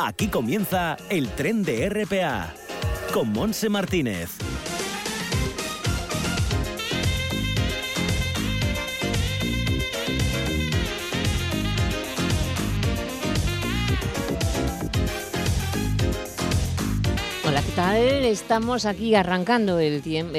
Aquí comienza el tren de RPA con Monse Martínez. Hola, ¿qué tal? Estamos aquí arrancando el tiempo,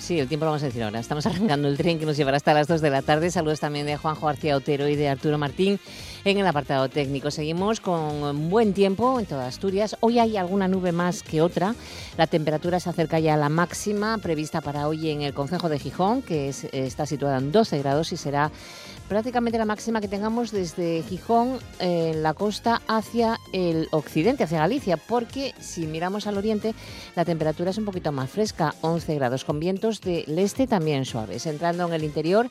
sí, el tiempo vamos a decir ahora. Estamos arrancando el tren que nos llevará hasta las 2 de la tarde. Saludos también de Juanjo García Otero y de Arturo Martín en el apartado técnico. Seguimos con buen tiempo en toda Asturias. Hoy hay alguna nube más que otra. La temperatura se acerca ya a la máxima prevista para hoy en el Concejo de Gijón, que es, está situada en 12 grados y será prácticamente la máxima que tengamos desde Gijón en la costa hacia el occidente, hacia Galicia, porque si miramos al oriente la temperatura es un poquito más fresca, 11 grados, con vientos del este también suaves. Entrando en el interior,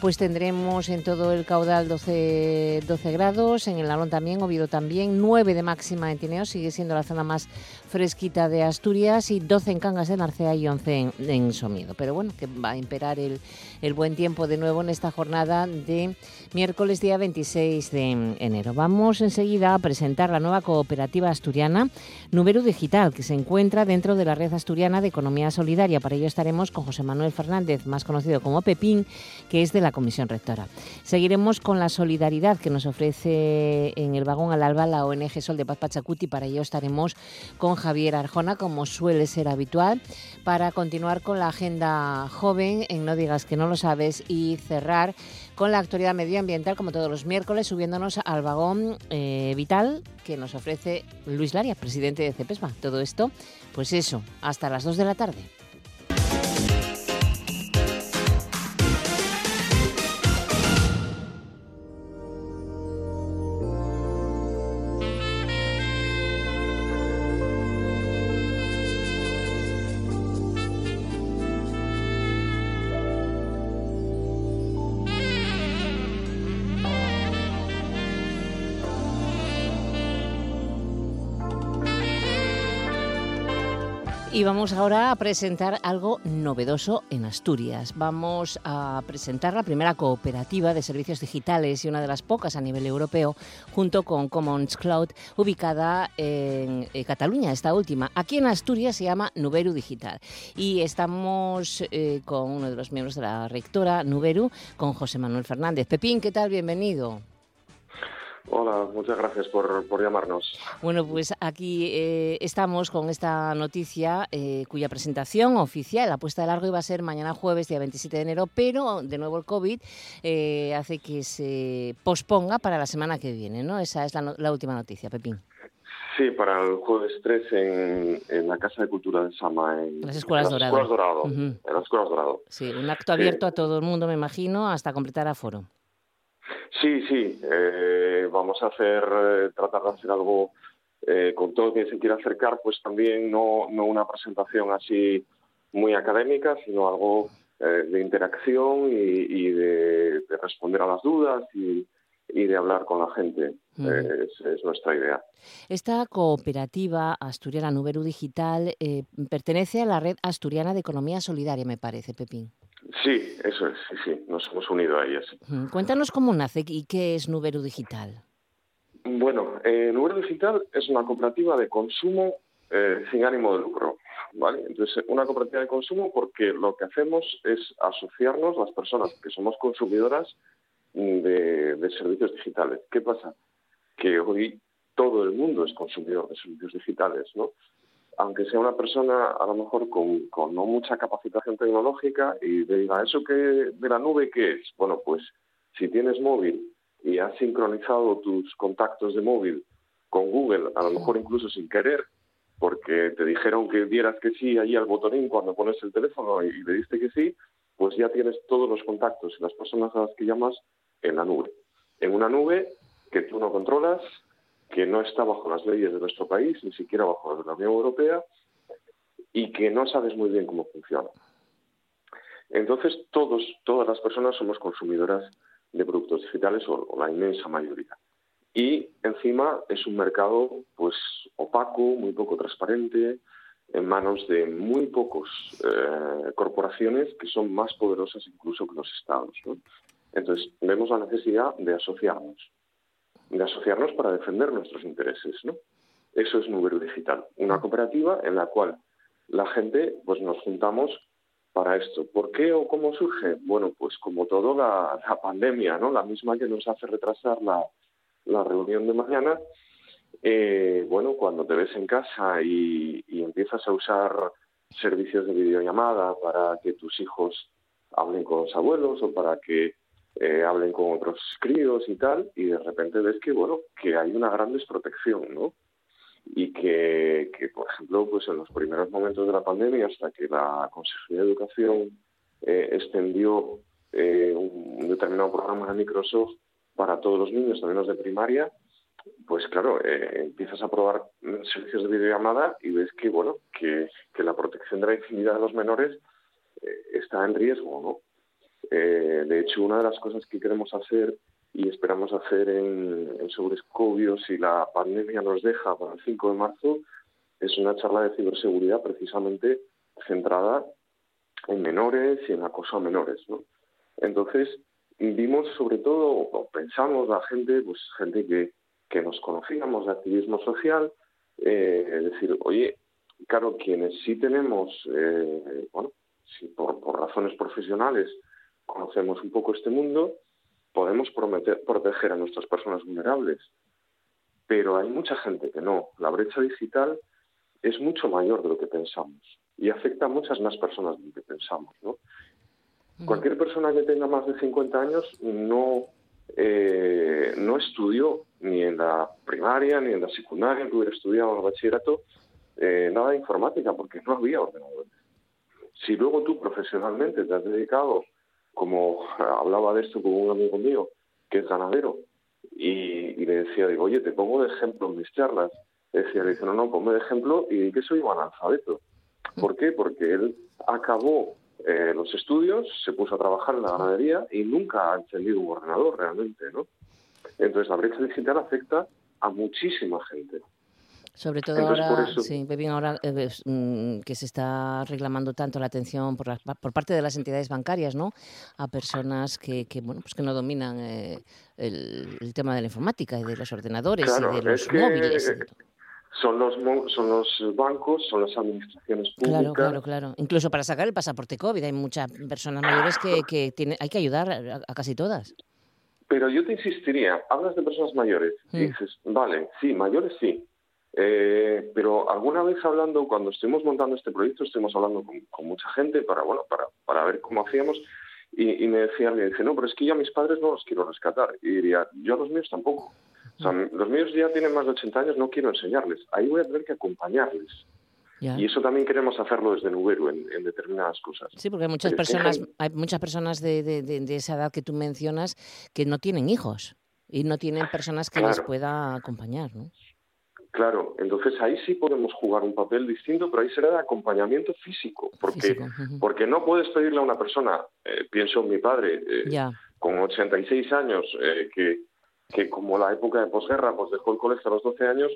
pues tendremos en todo el caudal 12, 12 grados, en el Alón también, Oviedo también, 9 de máxima en Tineo, sigue siendo la zona más fresquita de Asturias y 12 en Cangas de Narcea y 11 en, en Somiedo. Pero bueno, que va a imperar el, el buen tiempo de nuevo en esta jornada de miércoles día 26 de enero. Vamos enseguida a presentar la nueva cooperativa asturiana Número Digital, que se encuentra dentro de la red asturiana de economía solidaria. Para ello estaremos con José Manuel Fernández, más conocido como Pepín, que es de la Comisión Rectora. Seguiremos con la solidaridad que nos ofrece en el vagón al alba la ONG Sol de Paz Pachacuti. Para ello estaremos con Javier Arjona, como suele ser habitual, para continuar con la agenda joven en No digas que no lo sabes y cerrar con la actualidad medioambiental, como todos los miércoles, subiéndonos al vagón eh, vital que nos ofrece Luis Laria, presidente de CEPESMA. Todo esto, pues eso, hasta las 2 de la tarde. Y vamos ahora a presentar algo novedoso en Asturias. Vamos a presentar la primera cooperativa de servicios digitales y una de las pocas a nivel europeo, junto con Commons Cloud, ubicada en, Cataluña, esta última. Aquí en Asturias se llama Nuberu Digital. Y estamos eh, con uno de los miembros de la rectora Nuberu, con José Manuel Fernández. Pepín, ¿qué tal? Bienvenido. Hola, muchas gracias por, por llamarnos. Bueno, pues aquí eh, estamos con esta noticia eh, cuya presentación oficial, la puesta de largo, iba a ser mañana jueves, día 27 de enero, pero de nuevo el COVID eh, hace que se posponga para la semana que viene, ¿no? Esa es la, la última noticia, Pepín. Sí, para el jueves 3 en, en, la Casa de Cultura de Sama. En las Escuelas en las Dorado. Escuelas Dorado. Uh -huh. En las Escuelas Dorado. Sí, un acto abierto sí. a todo el mundo, me imagino, hasta completar aforo. Sí, sí. Eh, vamos a hacer, eh, tratar de hacer algo eh, con todo quien se quiera acercar, pues también no, no una presentación así muy académica, sino algo eh, de interacción y, y de, de, responder a las dudas y, y de hablar con la gente. Mm. Es, es, nuestra idea. Esta cooperativa asturiana Nuberu Digital eh, pertenece a la red asturiana de economía solidaria, me parece, Pepín. Sí, eso es, sí, sí, nos hemos unido a ellas. Cuéntanos cómo nace y qué es Nuberu Digital. Bueno, eh, Nuberu Digital es una cooperativa de consumo eh, sin ánimo de lucro, ¿vale? Entonces, una cooperativa de consumo porque lo que hacemos es asociarnos las personas que somos consumidoras de, de servicios digitales. ¿Qué pasa? Que hoy todo el mundo es consumidor de servicios digitales, ¿no? Aunque sea una persona a lo mejor con, no mucha capacitación tecnológica y diga, ¿eso que de la nube qué es? Bueno, pues si tienes móvil y has sincronizado tus contactos de móvil con Google, a lo mejor incluso sin querer, porque te dijeron que dieras que sí allí al botonín cuando pones el teléfono y le diste que sí, pues ya tienes todos los contactos y las personas a las que llamas en la nube. En una nube que tú no controlas, que no está bajo las leyes de nuestro país, ni siquiera bajo las de la Unión Europea, y que no sabes muy bien cómo funciona. Entonces, todos, todas las personas somos consumidoras de productos digitales, o, la inmensa mayoría. Y encima es un mercado pues opaco, muy poco transparente, en manos de muy pocos eh, corporaciones que son más poderosas incluso que los estados. Entonces, vemos la necesidad de asociarnos de asociarnos para defender nuestros intereses, ¿no? Eso es Nubero Digital, una cooperativa en la cual la gente pues nos juntamos para esto. ¿Por qué o cómo surge? Bueno, pues como todo la, pandemia, ¿no? La misma que nos hace retrasar la, reunión de mañana. Eh, bueno, cuando te ves en casa y, empiezas a usar servicios de videollamada para que tus hijos hablen con los abuelos o para que eh, hablen con otros críos y tal, y de repente ves que, bueno, que hay una gran desprotección, ¿no? y que, por ejemplo, pues en los primeros momentos de la pandemia, hasta que la Consejería de Educación eh, extendió eh, un, determinado programa de Microsoft para todos los niños, también los de primaria, pues claro, empiezas a probar servicios de videollamada y ves que, bueno, que, la protección de la intimidad de los menores está en riesgo, ¿no? De hecho, una de las cosas que queremos hacer y esperamos hacer en, en Sobrescobio, si la pandemia nos deja para el 5 de marzo, es una charla de ciberseguridad precisamente centrada en menores y en acoso a menores. ¿no? Entonces, vimos sobre todo, o pensamos la gente, pues gente que, que nos conocíamos de activismo social, eh, decir, oye, claro, quienes sí tenemos, eh, bueno, si por, por razones profesionales conocemos un poco este mundo, podemos prometer, proteger a nuestras personas vulnerables, pero hay mucha gente que no. La brecha digital es mucho mayor de lo que pensamos y afecta a muchas más personas de lo que pensamos. ¿no? Cualquier persona que tenga más de 50 años no, eh, no estudió ni en la primaria ni en la secundaria, que hubiera estudiado en el bachillerato, eh, nada de informática porque no había ordenadores. Si luego tú profesionalmente te has dedicado como hablaba de esto con un amigo mío que es ganadero y, le decía, digo, oye, te pongo de ejemplo en mis charlas. decía, le dice, no, no, ponme de ejemplo y que soy un analfabeto. ¿Por qué? Porque él acabó eh, los estudios, se puso a trabajar en la ganadería y nunca ha encendido un ordenador realmente, ¿no? Entonces la brecha digital afecta a muchísima gente. Sobre todo ahora, sí, ahora eh, mm, que se está reclamando tanto la atención por, por parte de las entidades bancarias, ¿no? A personas que, que bueno, pues que no dominan eh, el, tema de la informática y de los ordenadores y de los móviles. Son los, son los bancos, son las administraciones públicas. Claro, claro, claro. Incluso para sacar el pasaporte COVID hay muchas personas mayores que, que tiene, hay que ayudar a, casi todas. Pero yo te insistiría, hablas de personas mayores y mm. dices, vale, sí, mayores sí, eh, pero alguna vez hablando, cuando estuvimos montando este proyecto, estuvimos hablando con, mucha gente para, bueno, para, para ver cómo hacíamos. Y, me decía alguien, dice, no, pero es que yo a mis padres no los quiero rescatar. Y diría, yo a los míos tampoco. O sea, los míos ya tienen más de 80 años, no quiero enseñarles. Ahí voy a tener que acompañarles. Y eso también queremos hacerlo desde Nubero en, determinadas cosas. Sí, porque hay muchas personas, hay muchas personas de, de, esa edad que tú mencionas que no tienen hijos y no tienen personas que les pueda acompañar, ¿no? Claro, entonces ahí sí podemos jugar un papel distinto, pero ahí será de acompañamiento físico, porque, porque no puedes pedirle a una persona, eh, pienso en mi padre, eh, con 86 años, eh, que, que como la época de posguerra, pues dejó el colegio a los 12 años,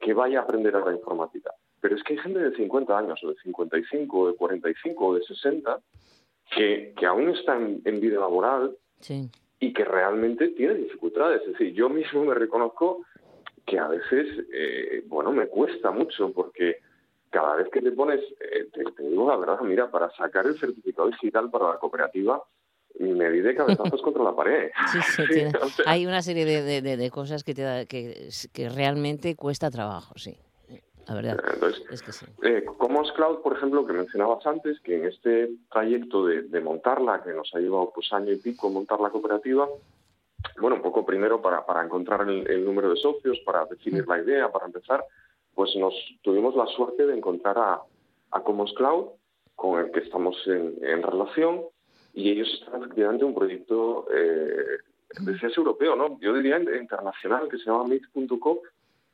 que vaya a aprender a la informática. Pero es que hay gente de 50 años, o de 55, o de 45, o de 60, que, que aún está en, vida laboral y que realmente tiene dificultades. Es decir, yo mismo me reconozco que a veces, eh, bueno, me cuesta mucho porque cada vez que te pones, eh, te, digo la verdad, mira, para sacar el certificado digital para la cooperativa, me di de cabezazos contra la pared. Sí, sí, hay una serie de, de, cosas que, te que, que realmente cuesta trabajo, sí. La verdad. es que sí. Eh, Commons Cloud, por ejemplo, que mencionabas antes, que en este trayecto de, de montarla, que nos ha llevado pues año y pico montar la cooperativa, bueno, un poco primero para, para encontrar el, número de socios, para definir la idea, para empezar, pues nos tuvimos la suerte de encontrar a, a Commons Cloud, con el que estamos en, relación, y ellos están efectivamente un proyecto eh, de europeo, ¿no? Yo diría internacional, que se llama Meet.co,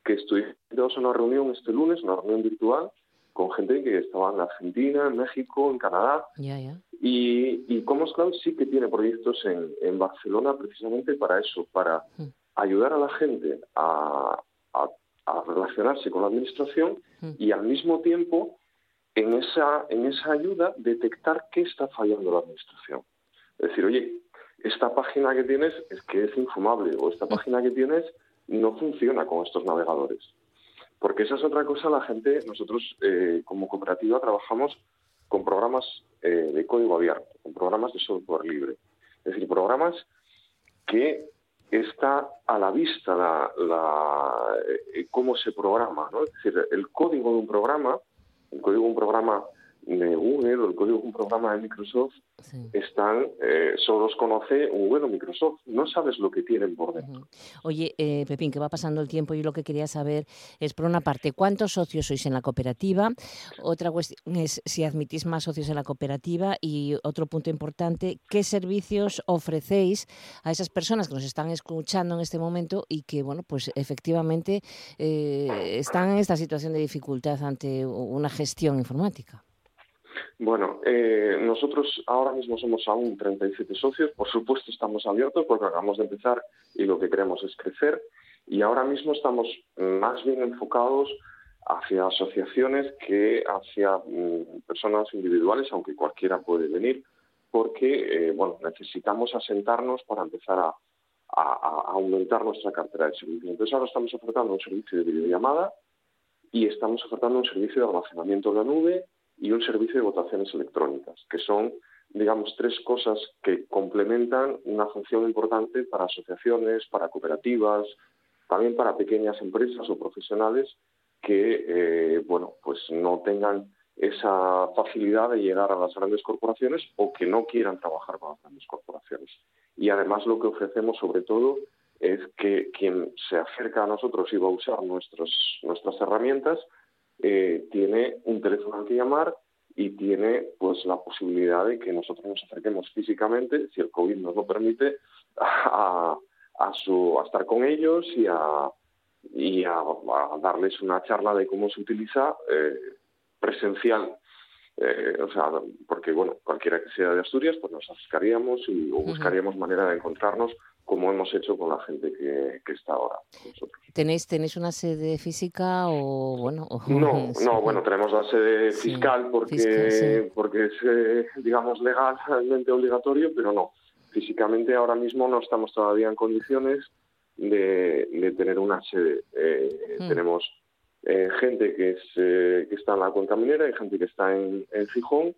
que estuvimos en una reunión este lunes, una reunión virtual, con gente que estaba en Argentina, en México, en Canadá. Y, y Commons Cloud sí que tiene proyectos en, en Barcelona precisamente para eso, para mm. ayudar a la gente a, a, relacionarse con la administración mm. y al mismo tiempo en esa, en esa ayuda detectar qué está fallando la administración. Es decir, oye, esta página que tienes es que es infumable o esta mm. página que tienes no funciona con estos navegadores Porque esa es otra cosa, la gente, nosotros eh, como cooperativa trabajamos con programas eh, de código abierto, con programas de software libre. Es decir, programas que está a la vista la, eh, cómo se programa. ¿no? Es decir, el código de un programa, el código de un programa de Google o el código de un programa de Microsoft están, eh, solo los conoce Google o Microsoft, no sabes lo que tienen por dentro. Oye, eh, Pepín, que va pasando el tiempo, y lo que quería saber es, por una parte, ¿cuántos socios sois en la cooperativa? Otra cuestión es si admitís más socios en la cooperativa y otro punto importante, ¿qué servicios ofrecéis a esas personas que nos están escuchando en este momento y que, bueno, pues efectivamente eh, están en esta situación de dificultad ante una gestión informática? Bueno, eh, nosotros ahora mismo somos aún 37 socios. Por supuesto, estamos abiertos porque acabamos de empezar y lo que queremos es crecer. Y ahora mismo estamos más bien enfocados hacia asociaciones que hacia mm, personas individuales, aunque cualquiera puede venir, porque eh, bueno, necesitamos asentarnos para empezar a, aumentar nuestra cartera de servicios. Entonces ahora estamos ofertando un servicio de videollamada y estamos ofertando un servicio de almacenamiento en la nube y un servicio de votaciones electrónicas, que son, digamos, tres cosas que complementan una función importante para asociaciones, para cooperativas, también para pequeñas empresas o profesionales que, eh, bueno, pues no tengan esa facilidad de llegar a las grandes corporaciones o que no quieran trabajar con las grandes corporaciones. Y además lo que ofrecemos sobre todo es que quien se acerca a nosotros y va a usar nuestros, nuestras herramientas eh, tiene un teléfono al que llamar y tiene pues la posibilidad de que nosotros nos acerquemos físicamente, si el COVID nos lo permite, a, a, su, a estar con ellos y a, y a, darles una charla de cómo se utiliza eh, presencial. Eh, o sea, porque bueno, cualquiera que sea de Asturias, pues nos acercaríamos y o buscaríamos manera de encontrarnos como hemos hecho con la gente que, está ahora con nosotros. ¿Tenéis, ¿Tenéis una sede física o bueno? no, no, bueno, tenemos la sede fiscal porque, porque es, eh, digamos, legalmente obligatorio, pero no. Físicamente ahora mismo no estamos todavía en condiciones de, tener una sede. Eh, hmm. Tenemos eh, gente que, es, que está en la cuenca minera y gente que está en, en Gijón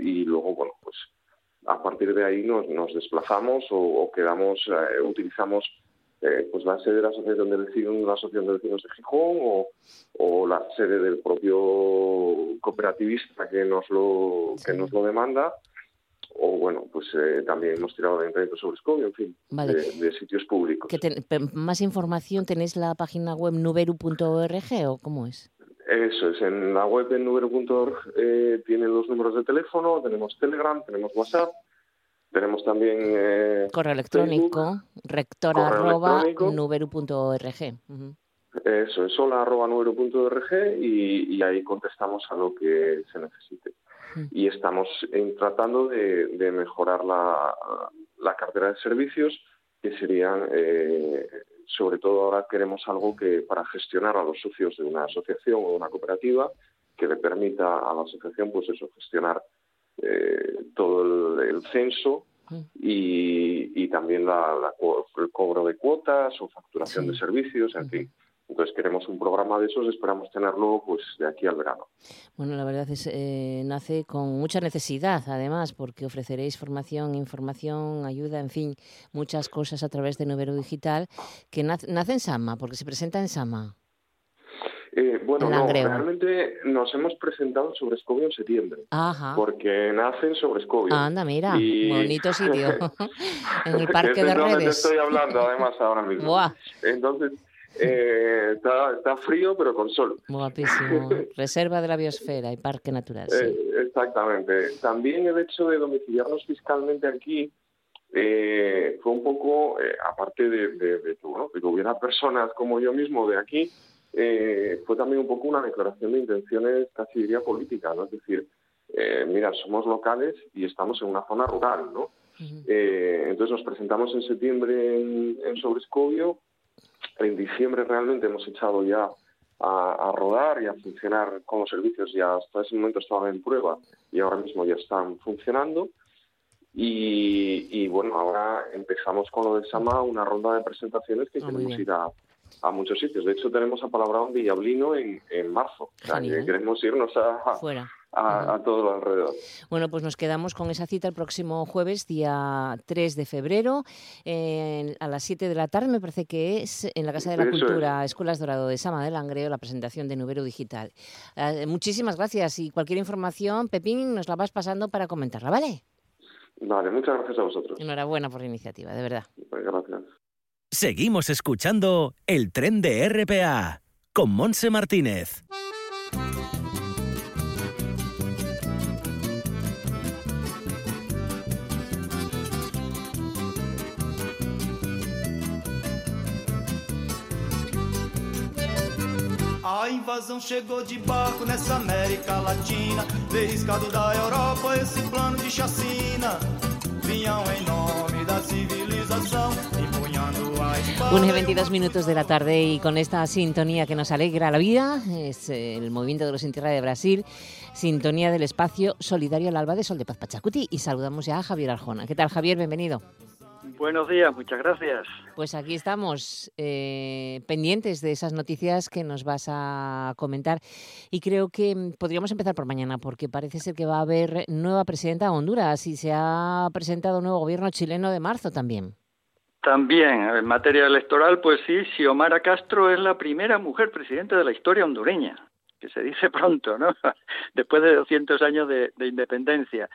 y luego, bueno, pues a partir de ahí nos, nos desplazamos o, quedamos, eh, utilizamos eh, pues la sede de la asociación de vecinos, la asociación de vecinos de Gijón o, la sede del propio cooperativista que nos lo que nos lo demanda o bueno, pues eh, también hemos tirado de Ayuntamiento sobre Escobio, en fin, de, sitios públicos. ¿Más información tenéis la página web nuberu.org o cómo es? Eso es, en la web de Nubero.org eh, tienen los números de teléfono, tenemos Telegram, tenemos WhatsApp, tenemos también... Eh, correo electrónico, rector.nuberu.org. Eso es, hola arroba y, y ahí contestamos a lo que se necesite. Y estamos tratando de, mejorar la, la, cartera de servicios que serían eh, sobre todo ahora queremos algo que para gestionar a los socios de una asociación o una cooperativa que le permita a la asociación pues eso gestionar eh, todo el, censo mm. y, también la, el cobro de cuotas o facturación de servicios, en fin. Entonces queremos un programa de esos, esperamos tenerlo pues de aquí al verano. Bueno, la verdad es eh, nace con mucha necesidad, además, porque ofreceréis formación, información, ayuda, en fin, muchas cosas a través de Novero Digital que nace, en Sama, porque se presenta en Sama. Eh, bueno, no, realmente nos hemos presentado sobre Escobio en septiembre, Ajá. porque nacen sobre Escobio. Anda, mira, bonito sitio, en el Parque de Redes. estoy hablando además ahora mismo. Entonces, eh, está, frío, pero con sol. Guapísimo. Reserva de la biosfera y parque natural. Eh, exactamente. También el hecho de domiciliarnos fiscalmente aquí eh, fue un poco, aparte de, que, hubiera personas como yo mismo de aquí, fue también un poco una declaración de intenciones casi diría política, ¿no? Es decir, mira, somos locales y estamos en una zona rural, ¿no? entonces nos presentamos en septiembre en, en Sobrescobio en diciembre realmente hemos echado ya a, rodar y a funcionar con los servicios. Ya hasta ese momento estaban en prueba y ahora mismo ya están funcionando. Y, bueno, ahora empezamos con lo de Sama, una ronda de presentaciones que ah, queremos ir a, a muchos sitios. De hecho, tenemos apalabrado un diablino en, en marzo. queremos irnos a, Fuera. A, todo lo alrededor. Bueno, pues nos quedamos con esa cita el próximo jueves, día 3 de febrero, a las 7 de la tarde, me parece que es en la Casa de la Cultura, Escuelas Dorado de Sama del Langreo, la presentación de Nubero Digital. Eh, muchísimas gracias y cualquier información, Pepín, nos la vas pasando para comentarla, ¿vale? Vale, muchas gracias a vosotros. Enhorabuena por la iniciativa, de verdad. Pues gracias. Seguimos escuchando el tren de RPA con Monse Martínez. A invasão chegou de barco nessa América Latina, Veriscado da Europa, esse plano de chacina. Vinham em nome da civilização, Unos 22 minutos de la tarde y con esta sintonía que nos alegra la vida, es el movimiento de los en de Brasil, sintonía del espacio solidario al alba de Sol de Paz Pachacuti y saludamos ya a Javier Arjona. ¿Qué tal Javier? Bienvenido. Buenos días, muchas gracias. Pues aquí estamos eh, pendientes de esas noticias que nos vas a comentar y creo que mm, podríamos empezar por mañana porque parece ser que va a haber nueva presidenta de Honduras y se ha presentado un nuevo gobierno chileno de marzo también. También, en materia electoral, pues sí, Xiomara Castro es la primera mujer presidenta de la historia hondureña, que se dice pronto, ¿no? Después de 200 años de, independencia.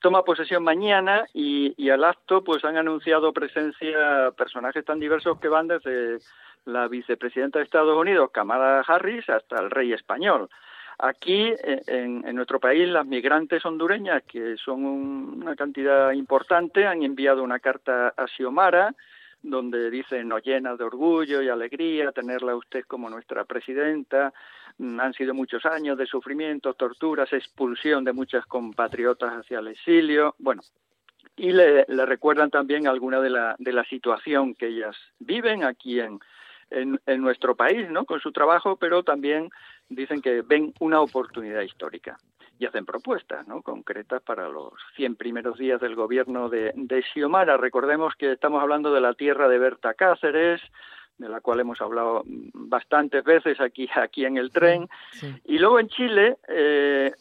Toma posesión mañana y, y, al acto pues han anunciado presencia personajes tan diversos que van desde la vicepresidenta de Estados Unidos, Kamala Harris, hasta el rey español. Aquí, en, en, nuestro país, las migrantes hondureñas, que son una cantidad importante, han enviado una carta a Xiomara donde dicen nos llena de orgullo y alegría tenerla usted como nuestra presidenta. Mm, han sido muchos años de sufrimiento, torturas, expulsión de muchas compatriotas hacia el exilio. Bueno, y le, recuerdan también alguna de la, de la situación que ellas viven aquí en, en, nuestro país, ¿no? Con su trabajo, pero también dicen que ven una oportunidad histórica y hacen propuestas ¿no? concretas para los 100 primeros días del gobierno de, de Xiomara. Recordemos que estamos hablando de la tierra de Berta Cáceres, de la cual hemos hablado bastantes veces aquí, aquí en el tren. Y luego en Chile, eh,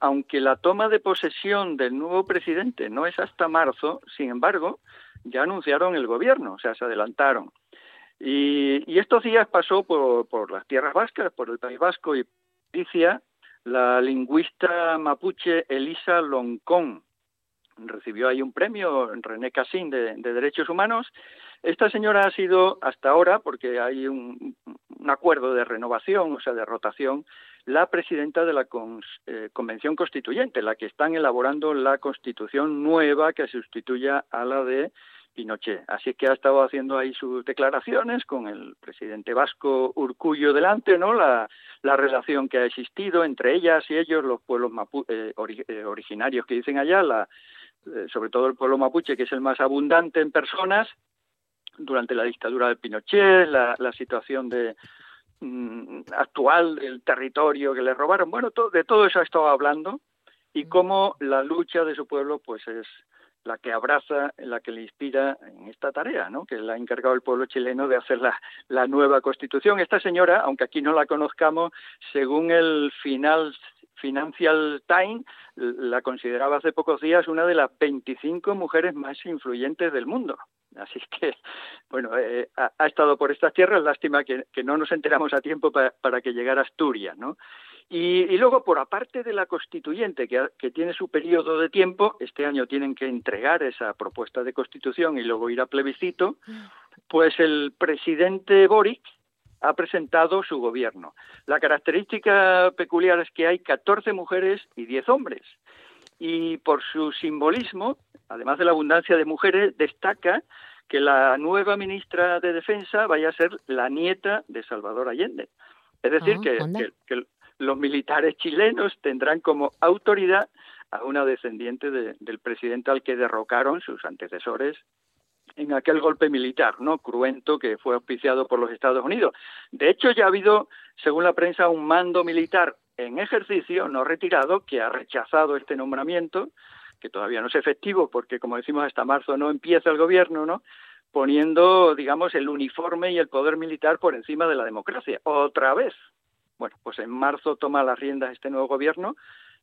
aunque la toma de posesión del nuevo presidente no es hasta marzo, sin embargo, ya anunciaron el gobierno, o sea, se adelantaron. Y, y estos días pasó por, por las tierras vascas, por el País Vasco y Galicia, la lingüista mapuche Elisa Loncón. Recibió ahí un premio, René Cassin, de, de, Derechos Humanos. Esta señora ha sido hasta ahora, porque hay un, un acuerdo de renovación, o sea, de rotación, la presidenta de la eh, Convención Constituyente, la que están elaborando la constitución nueva que sustituya a la de Pinochet. Así que ha estado haciendo ahí sus declaraciones con el presidente vasco Urcullo delante, ¿no? La, la relación que ha existido entre ellas y ellos, los pueblos mapu eh, eh, originarios que dicen allá, la, eh, sobre todo el pueblo mapuche, que es el más abundante en personas, durante la dictadura de Pinochet, la, la situación de, mm, actual del territorio que le robaron. Bueno, de todo eso ha estado hablando y cómo la lucha de su pueblo pues es la que abraza, la que le inspira en esta tarea, ¿no? que le ha encargado el pueblo chileno de hacer la, la nueva constitución. Esta señora, aunque aquí no la conozcamos, según el final Financial Times la consideraba hace pocos días una de las 25 mujeres más influyentes del mundo. Así que, bueno, eh, ha, estado por estas tierras, lástima que, que no nos enteramos a tiempo para, para que llegara a Asturias, ¿no? Y, y, luego, por aparte de la constituyente, que, que, tiene su periodo de tiempo, este año tienen que entregar esa propuesta de constitución y luego ir a plebiscito, pues el presidente Boric ha presentado su gobierno. La característica peculiar es que hay 14 mujeres y 10 hombres. Y por su simbolismo, además de la abundancia de mujeres, destaca que la nueva ministra de Defensa vaya a ser la nieta de Salvador Allende. Es decir, ah, que, que, que, los militares chilenos tendrán como autoridad a una descendiente de, del presidente al que derrocaron sus antecesores en aquel golpe militar, ¿no? Cruento que fue auspiciado por los Estados Unidos. De hecho, ya ha habido, según la prensa, un mando militar en ejercicio, no retirado, que ha rechazado este nombramiento, que todavía no es efectivo porque, como decimos, hasta marzo no empieza el gobierno, ¿no? poniendo, digamos, el uniforme y el poder militar por encima de la democracia. Otra vez. Bueno, pues en marzo toma las riendas este nuevo gobierno,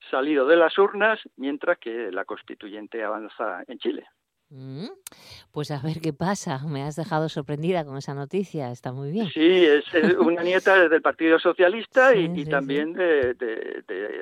salido de las urnas, mientras que la constituyente avanza en Chile. Mm, pues a ver qué pasa. Me has dejado sorprendida con esa noticia. Está muy bien. Sí, es una nieta del Partido Socialista y, también De,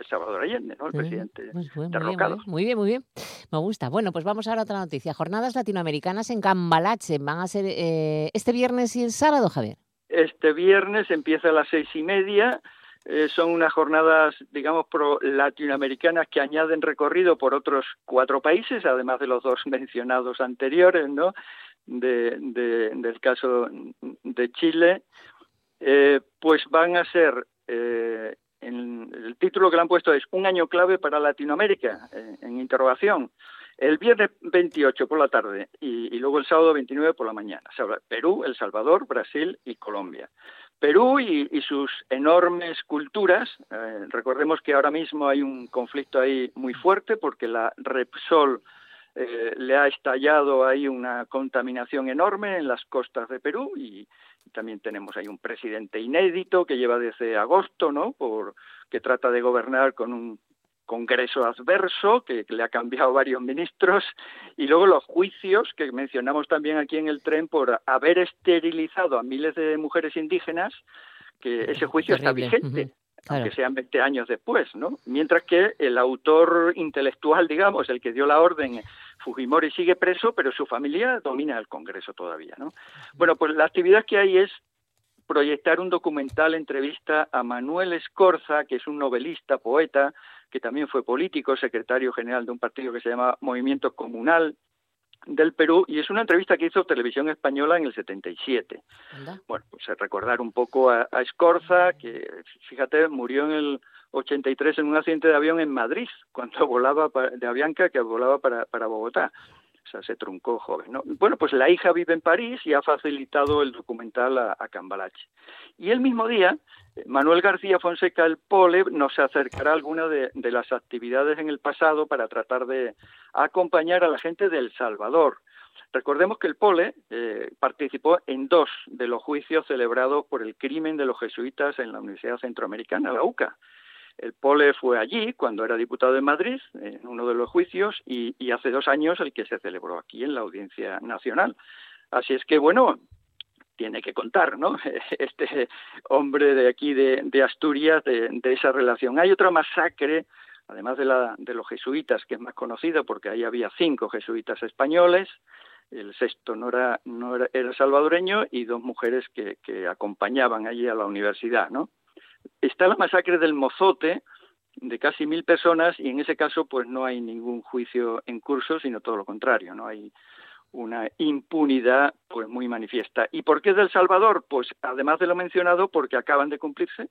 Salvador Allende, ¿no? El presidente pues muy, bien, muy bien, muy bien. Me gusta. Bueno, pues vamos ahora a otra noticia. Jornadas latinoamericanas en Cambalache. Van a ser eh, este viernes y el sábado, Javier. Este viernes empieza a las seis y media eh, son unas jornadas, digamos, pro latinoamericanas que añaden recorrido por otros cuatro países, además de los dos mencionados anteriores, ¿no? De, del caso de Chile, eh, pues van a ser, eh, en, el título que le han puesto es Un año clave para Latinoamérica, en interrogación. El viernes 28 por la tarde y, luego el sábado 29 por la mañana. Se habla Perú, El Salvador, Brasil y Colombia. Perú y, sus enormes culturas. Eh, recordemos que ahora mismo hay un conflicto ahí muy fuerte porque la Repsol eh, le ha estallado ahí una contaminación enorme en las costas de Perú y, también tenemos ahí un presidente inédito que lleva desde agosto, ¿no? Por que trata de gobernar con un Congreso adverso, que, le ha cambiado varios ministros, y luego los juicios que mencionamos también aquí en el tren por haber esterilizado a miles de mujeres indígenas, que ese juicio está vigente. aunque sean 20 años después, ¿no? Mientras que el autor intelectual, digamos, el que dio la orden, Fujimori sigue preso, pero su familia domina el Congreso todavía, ¿no? Bueno, pues la actividad que hay es proyectar un documental entrevista a Manuel Escorza, que es un novelista, poeta, que también fue político, secretario general de un partido que se llama Movimiento Comunal del Perú, y es una entrevista que hizo Televisión Española en el 77. Bueno, pues recordar un poco a, Escorza, que fíjate, murió en el 83 en un accidente de avión en Madrid, cuando volaba de Avianca, que volaba para, para Bogotá se truncó joven. ¿no? Bueno, pues la hija vive en París y ha facilitado el documental a, Cambalache. Y el mismo día, Manuel García Fonseca, el POLE, nos acercará a algunas de, las actividades en el pasado para tratar de acompañar a la gente de El Salvador. Recordemos que el POLE eh, participó en dos de los juicios celebrados por el crimen de los jesuitas en la Universidad Centroamericana, la UCA. El Pole fue allí cuando era diputado de Madrid, en uno de los juicios, y, hace dos años el que se celebró aquí en la Audiencia Nacional. Así es que, bueno, tiene que contar, ¿no? Este hombre de aquí de, Asturias, de, esa relación. Hay otra masacre, además de, la, de los jesuitas, que es más conocida porque ahí había cinco jesuitas españoles, el sexto no era, no era, era salvadoreño y dos mujeres que, que acompañaban allí a la universidad, ¿no? Está la masacre del Mozote, de casi mil personas, y en ese caso pues no hay ningún juicio en curso, sino todo lo contrario, no hay una impunidad pues muy manifiesta. ¿Y por qué del Salvador? Pues además de lo mencionado, porque acaban de cumplirse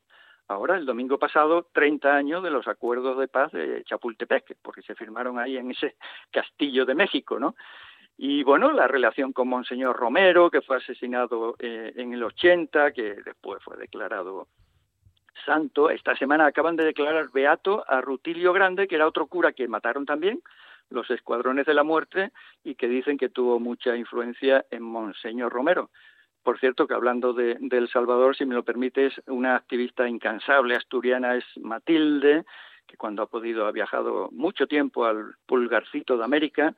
ahora, el domingo pasado, 30 años de los acuerdos de paz de Chapultepec, porque se firmaron ahí en ese castillo de México, ¿no? Y bueno, la relación con Monseñor Romero, que fue asesinado eh, en el 80, que después fue declarado santo. Esta semana acaban de declarar beato a Rutilio Grande, que era otro cura que mataron también los escuadrones de la muerte y que dicen que tuvo mucha influencia en Monseñor Romero. Por cierto, que hablando de, El Salvador, si me lo permites, una activista incansable asturiana es Matilde, que cuando ha podido ha viajado mucho tiempo al pulgarcito de América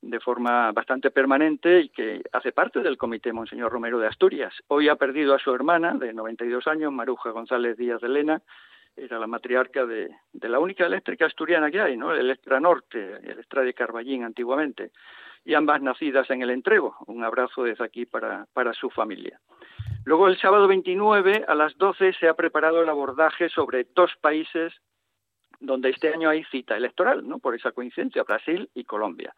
de forma bastante permanente y que hace parte del Comité Monseñor Romero de Asturias. Hoy ha perdido a su hermana de 92 años, Maruja González Díaz de Lena, era la matriarca de, la única eléctrica asturiana que hay, ¿no? El Electra Norte, el Electra de Carballín antiguamente, y ambas nacidas en el Entrego. Un abrazo desde aquí para, para su familia. Luego el sábado 29 a las 12 se ha preparado el abordaje sobre dos países donde este año hay cita electoral, ¿no? Por esa coincidencia, Brasil y Colombia.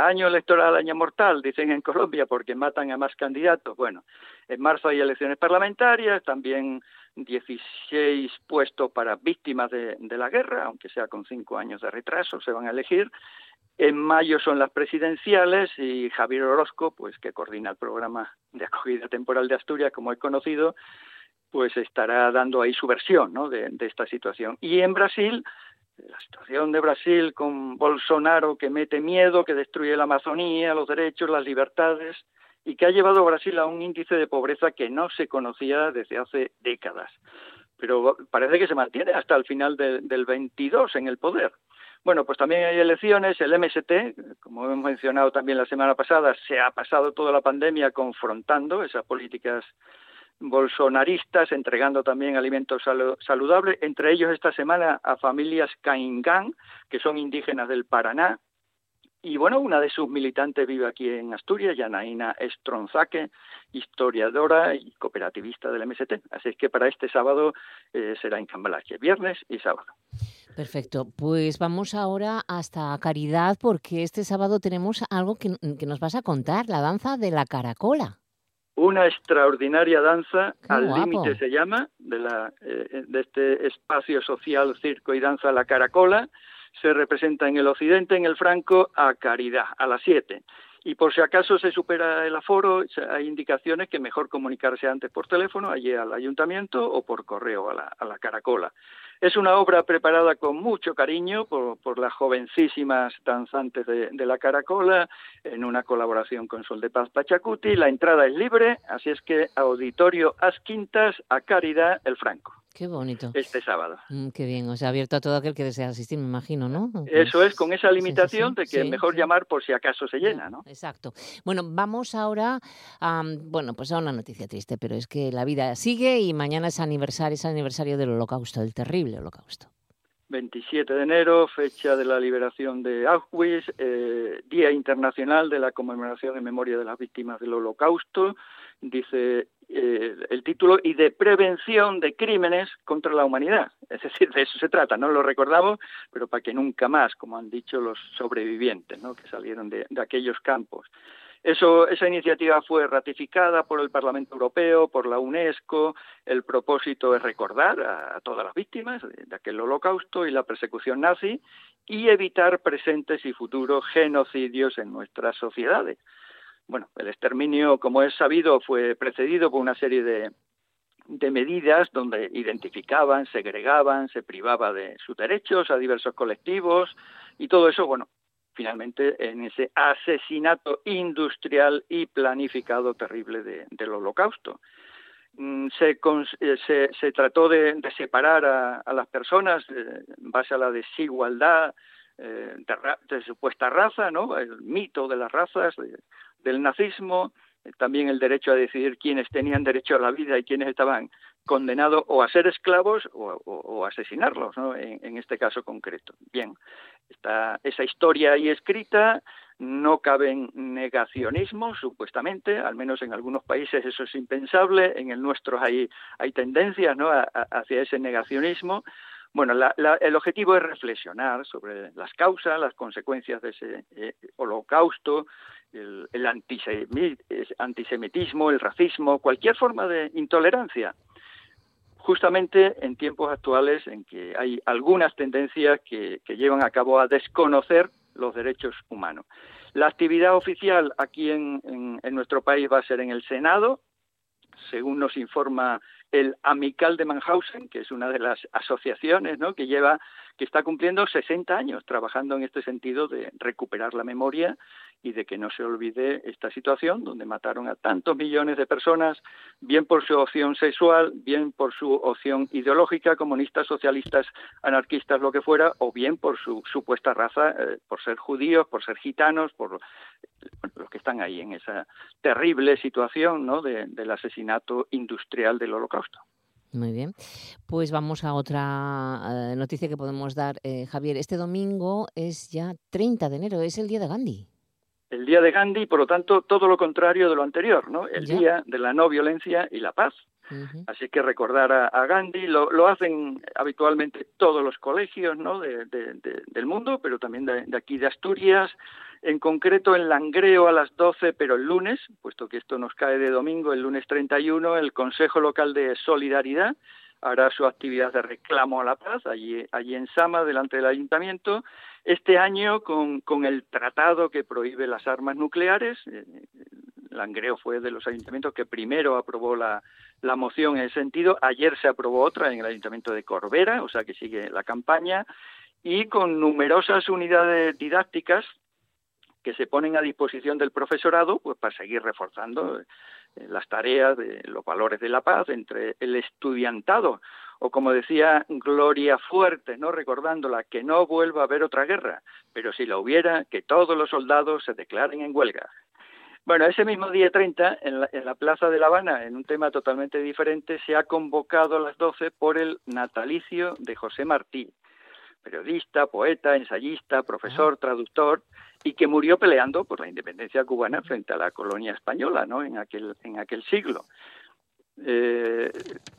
Año electoral, año mortal, dicen en Colombia, porque matan a más candidatos. Bueno, en marzo hay elecciones parlamentarias, también 16 puestos para víctimas de, la guerra, aunque sea con cinco años de retraso, se van a elegir. En mayo son las presidenciales y Javier Orozco, pues que coordina el programa de acogida temporal de Asturias, como he conocido, pues estará dando ahí su versión de esta situación. Y en Brasil, la situación de Brasil con Bolsonaro que mete miedo, que destruye la Amazonía, los derechos, las libertades, y que ha llevado a Brasil a un índice de pobreza que no se conocía desde hace décadas. Pero parece que se mantiene hasta el final del 22 en el poder. Bueno, pues también hay elecciones, el MST, como hemos mencionado también la semana pasada, se ha pasado toda la pandemia confrontando esas políticas bolsonaristas, entregando también alimentos saludables, entre ellos esta semana a familias Caingán, que son indígenas del Paraná, y bueno, una de sus militantes vive aquí en Asturias, Yanaína Estronzaque, historiadora y cooperativista del MST. Así es que para este sábado eh, será en Cambalache, viernes y sábado. Perfecto. Pues vamos ahora hasta Caridad porque este sábado tenemos algo que, nos vas a contar, la danza de la caracola. Una extraordinaria danza, al límite se llama, de, la, eh, de este espacio social circo y danza La Caracola, se representa en el occidente, en el franco, a caridad, a las siete. Y por si acaso se supera el aforo, hay indicaciones que mejor comunicarse antes por teléfono, allí al ayuntamiento o por correo a la, a la caracola. Es una obra preparada con mucho cariño por, las jovencísimas danzantes de, la Caracola, en una colaboración con Sol de Paz Pachacuti. La entrada es libre, así es que Auditorio As Quintas, a Caridad, el Franco. Qué bonito. Este sábado. Mm, qué bien, o sea, abierto a todo aquel que desea asistir, me imagino, ¿no? Eso es, con esa limitación de que es mejor llamar por si acaso se llena, ¿no? Exacto. Bueno, vamos ahora a, bueno, pues a una noticia triste, pero es que la vida sigue y mañana es aniversario, es aniversario del holocausto, del terrible holocausto. 27 de enero, fecha de la liberación de Auschwitz, eh, Día Internacional de la Conmemoración en Memoria de las Víctimas del Holocausto, dice eh, el título, y de prevención de crímenes contra la humanidad. Es decir, de eso se trata, no lo recordamos, pero para que nunca más, como han dicho los sobrevivientes ¿no? que salieron de, aquellos campos. Eso, esa iniciativa fue ratificada por el Parlamento Europeo, por la UNESCO. El propósito es recordar a, todas las víctimas de, aquel holocausto y la persecución nazi y evitar presentes y futuros genocidios en nuestras sociedades. Bueno, el exterminio, como es sabido, fue precedido por una serie de, medidas donde identificaban, segregaban, se privaba de sus derechos a diversos colectivos y todo eso, bueno, finalmente en ese asesinato industrial y planificado terrible del holocausto. Mm, se, eh, se, trató de, separar a, las personas eh, en base a la desigualdad eh, de, supuesta raza, ¿no? El mito de las razas, del nazismo, también el derecho a decidir quiénes tenían derecho a la vida y quiénes estaban condenados o a ser esclavos o, a asesinarlos, ¿no? en, este caso concreto. Bien, está esa historia ahí escrita, no caben negacionismos, supuestamente, al menos en algunos países eso es impensable, en el nuestro hay, hay tendencias ¿no? hacia ese negacionismo, bueno, el objetivo es reflexionar sobre las causas, las consecuencias de ese eh, holocausto, el antisemitismo, el racismo, cualquier forma de intolerancia. Justamente en tiempos actuales en que hay algunas tendencias que, llevan a cabo a desconocer los derechos humanos. La actividad oficial aquí en nuestro país va a ser en el Senado, según nos informa el Amical de Mannhausen, que es una de las asociaciones que lleva, que está cumpliendo 60 años trabajando en este sentido de recuperar la memoria y de que no se olvide esta situación donde mataron a tantos millones de personas, bien por su opción sexual, bien por su opción ideológica, comunistas, socialistas, anarquistas, lo que fuera, o bien por su supuesta raza, eh, por ser judíos, por ser gitanos, por los que están ahí en esa terrible situación ¿no? del asesinato industrial del holocausto. Muy bien. Pues vamos a otra eh, noticia que podemos dar, eh, Javier. Este domingo es ya 30 de enero, es el día de Gandhi el día de Gandhi, por lo tanto, todo lo contrario de lo anterior, ¿no? El día de la no violencia y la paz. Así que recordar a, Gandhi lo, lo, hacen habitualmente todos los colegios ¿no? de, del mundo, pero también de, aquí de Asturias, en concreto en Langreo a las 12, pero el lunes, puesto que esto nos cae de domingo, el lunes 31, el Consejo Local de Solidaridad hará su actividad de reclamo a la paz allí, allí en Sama, delante del ayuntamiento, este año, con, el tratado que prohíbe las armas nucleares, eh, Langreo fue de los ayuntamientos que primero aprobó la, la moción en ese sentido. Ayer se aprobó otra en el ayuntamiento de Corbera, o sea que sigue la campaña, y con numerosas unidades didácticas que se ponen a disposición del profesorado pues para seguir reforzando eh, las tareas de los valores de la paz entre el estudiantado o como decía Gloria Fuerte, no recordándola que no vuelva a haber otra guerra, pero si la hubiera, que todos los soldados se declaren en huelga. Bueno, ese mismo día 30, en la, en la, Plaza de La Habana, en un tema totalmente diferente, se ha convocado a las 12 por el natalicio de José Martí, periodista, poeta, ensayista, profesor, traductor, y que murió peleando por la independencia cubana frente a la colonia española, ¿no? En aquel en aquel siglo. Eh,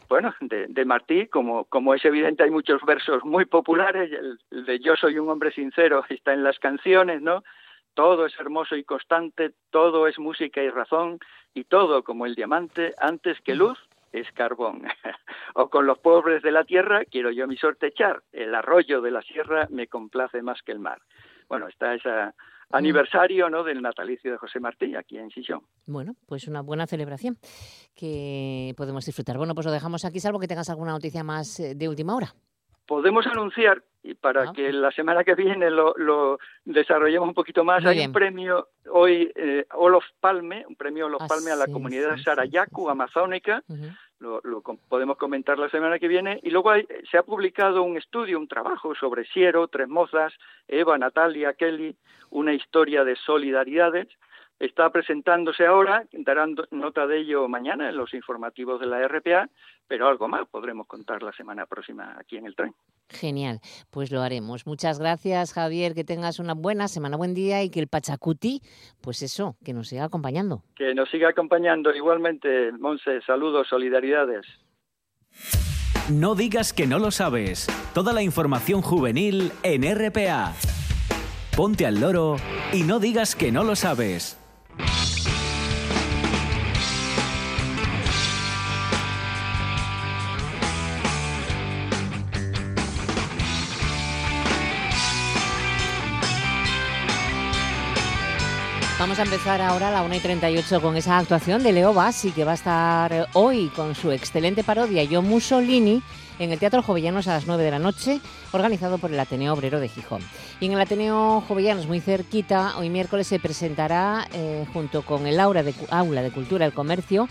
bueno, de, de, Martí, como, como es evidente, hay muchos versos muy populares. El, el, de Yo soy un hombre sincero está en las canciones, ¿no? Todo es hermoso y constante, todo es música y razón, y todo, como el diamante, antes que luz, es carbón. o con los pobres de la tierra quiero yo mi sorte echar. El arroyo de la sierra me complace más que el mar. Bueno, está ese aniversario ¿no? del natalicio de José Martí aquí en Sillón. Bueno, pues una buena celebración que podemos disfrutar. Bueno, pues lo dejamos aquí, salvo que tengas alguna noticia más eh, de última hora. Podemos anunciar, y para ah. que la semana que viene lo, lo desarrollemos un poquito más, Muy hay bien. un premio hoy, eh, Olof Palme, un premio Olof ah, Palme a la sí, comunidad sí, Sarayaku, sí, amazónica, uh -huh. Lo, lo, podemos comentar la semana que viene. Y luego se ha publicado un estudio, un trabajo sobre Siero, Tres Mozas, Eva, Natalia, Kelly, una historia de solidaridades. Está presentándose ahora, darán nota de ello mañana en los informativos de la RPA, pero algo más podremos contar la semana próxima aquí en el tren. Genial, pues lo haremos. Muchas gracias, Javier, que tengas una buena semana, buen día y que el Pachacuti, pues eso, que nos siga acompañando. Que nos siga acompañando igualmente, Monse, saludos, solidaridades. No digas que no lo sabes. Toda la información juvenil en RPA. Ponte al loro y no digas que no lo sabes. A empezar ahora a la 1 y 38 con esa actuación de Leo Bassi, que va a estar hoy con su excelente parodia Yo Mussolini en el Teatro Jovellanos a las 9 de la noche, organizado por el Ateneo Obrero de Gijón. Y en el Ateneo Jovellanos, muy cerquita, hoy miércoles se presentará, eh, junto con el Aula de, Aula de Cultura del Comercio,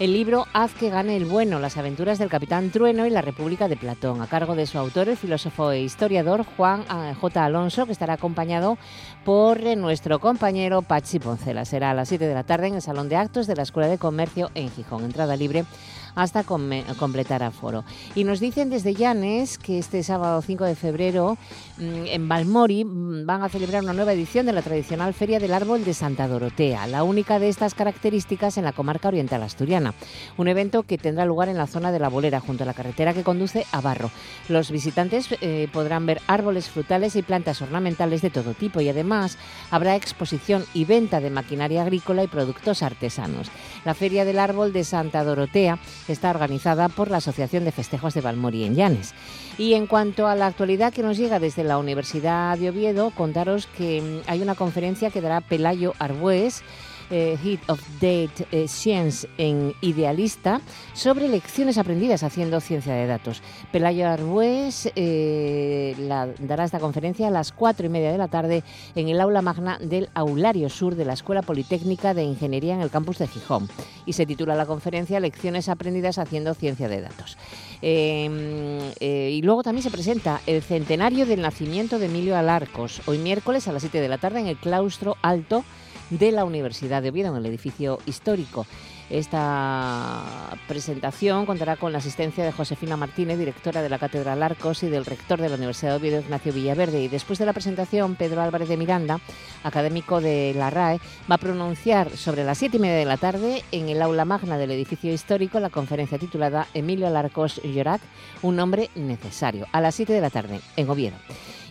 el libro Haz que gane el bueno, las aventuras del Capitán Trueno y la República de Platón, a cargo de su autor, el filósofo e historiador Juan eh, J. Alonso, que estará acompañado por eh, nuestro compañero Pachi Poncela. Será a las 7 de la tarde en el Salón de Actos de la Escuela de Comercio en Gijón. Entrada libre hasta completar aforo. Y nos dicen desde Llanes que este sábado 5 de febrero mm, en Balmori mm, van a celebrar una nueva edición de la tradicional Feria del Árbol de Santa Dorotea, la única de estas características en la comarca oriental asturiana. Un evento que tendrá lugar en la zona de la Bolera, junto a la carretera que conduce a Barro. Los visitantes eh, podrán ver árboles frutales y plantas ornamentales de todo tipo y además habrá exposición y venta de maquinaria agrícola y productos artesanos. La Feria del Árbol de Santa Dorotea está organizada por la Asociación de Festejos de Balmori en Llanes. Y en cuanto a la actualidad que nos llega desde la Universidad de Oviedo, contaros que mm, hay una conferencia que dará Pelayo Arbues eh, Heat of Date eh, Science en Idealista sobre lecciones aprendidas haciendo ciencia de datos. Pelayo Arbues eh, dará esta conferencia a las cuatro y media de la tarde en el aula magna del Aulario Sur de la Escuela Politécnica de Ingeniería en el campus de Gijón y se titula la conferencia Lecciones aprendidas haciendo ciencia de datos. Eh, eh, y luego también se presenta el centenario del nacimiento de Emilio Alarcos, hoy miércoles a las 7 de la tarde en el claustro alto de la Universidad de Oviedo, en el edificio histórico. Esta presentación contará con la asistencia de Josefina Martínez, directora de la Catedral Arcos, y del rector de la Universidad de Oviedo, Ignacio Villaverde. Y después de la presentación, Pedro Álvarez de Miranda, académico de la RAE, va a pronunciar sobre las siete y media de la tarde en el aula magna del edificio histórico la conferencia titulada Emilio Alarcos Llorac, un nombre necesario, a las siete de la tarde en Oviedo.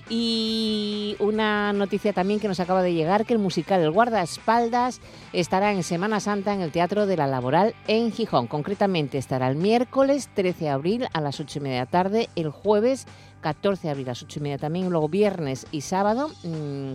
Y una noticia también que nos acaba de llegar, que el musical El guardaespaldas estará en Semana Santa en el Teatro de la Laboral en Gijón. Concretamente estará el miércoles 13 de abril a las 8 y media tarde, el jueves 14 de abril a las 8 y media también, y luego viernes y sábado mmm,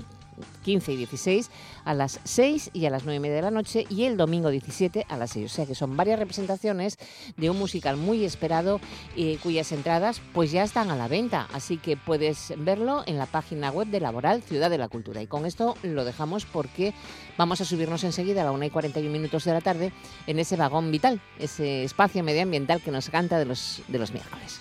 15 y 16 a las 6 y a las 9 y media de la noche y el domingo 17 a las 6. O sea que son varias representaciones de un musical muy esperado y cuyas entradas pues ya están a la venta. Así que puedes verlo en la página web de Laboral Ciudad de la Cultura. Y con esto lo dejamos porque vamos a subirnos enseguida a la 1 y 41 minutos de la tarde en ese vagón vital, ese espacio medioambiental que nos canta de los, de los miércoles.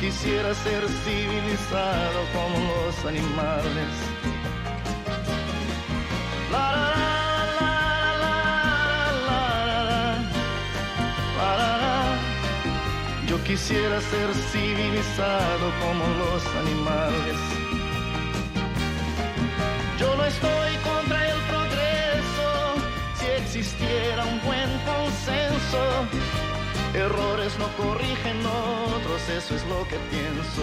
quisiera ser civilizado como los animales. Yo quisiera ser civilizado como los animales. Yo no estoy contra el progreso si existiera un buen consenso. Errores no corrigen otros, eso es lo que pienso.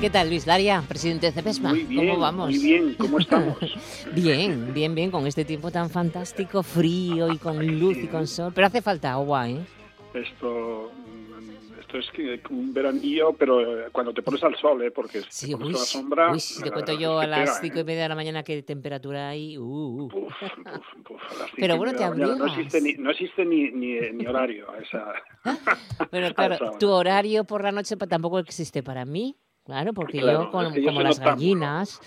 ¿Qué tal, Luis Laria, presidente de CEPESMA? Muy bien, ¿Cómo vamos? muy bien, ¿cómo estamos? bien, bien, bien, con este tiempo tan fantástico, frío y con luz y con sol. Pero hace falta agua, ¿eh? Esto, esto es que un veranillo, pero eh, cuando te pones al sol, ¿eh? Porque si Sí, te pones uy, a la sombra... uy, si te cuento yo a las pega, cinco y media de la mañana qué temperatura hay. Uh, uh. Uf, uf, uf, a las cinco Pero bueno, te mañana No abrigas. existe ni, no existe ni, ni, ni horario a esa... Pero a claro, esa tu horario por la noche tampoco existe para mí. Claro, porque Claro, yo, con- es que yo como las gallinas,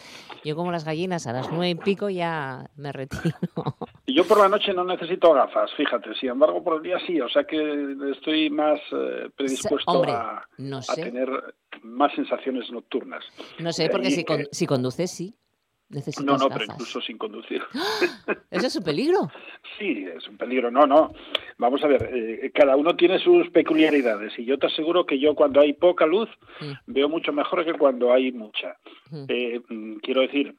yo como las gallinas a las nueve y pico ya me retiro. Yo por la noche no necesito gafas, fíjate. Sin embargo, por el día sí. O sea que estoy más eh, predispuesto Hombre, a, no a sé. tener más sensaciones nocturnas. No sé, porque si, con- eh, si conduces, sí. Necesitas No, no, pero incluso sin conducir. Eso es un peligro. Sí, es un peligro. No, no. Vamos a ver, eh, cada uno tiene sus peculiaridades y yo te aseguro que yo cuando hay poca luz Mm. veo mucho mejor que cuando hay mucha. Mm. Eh, mm, quiero decir,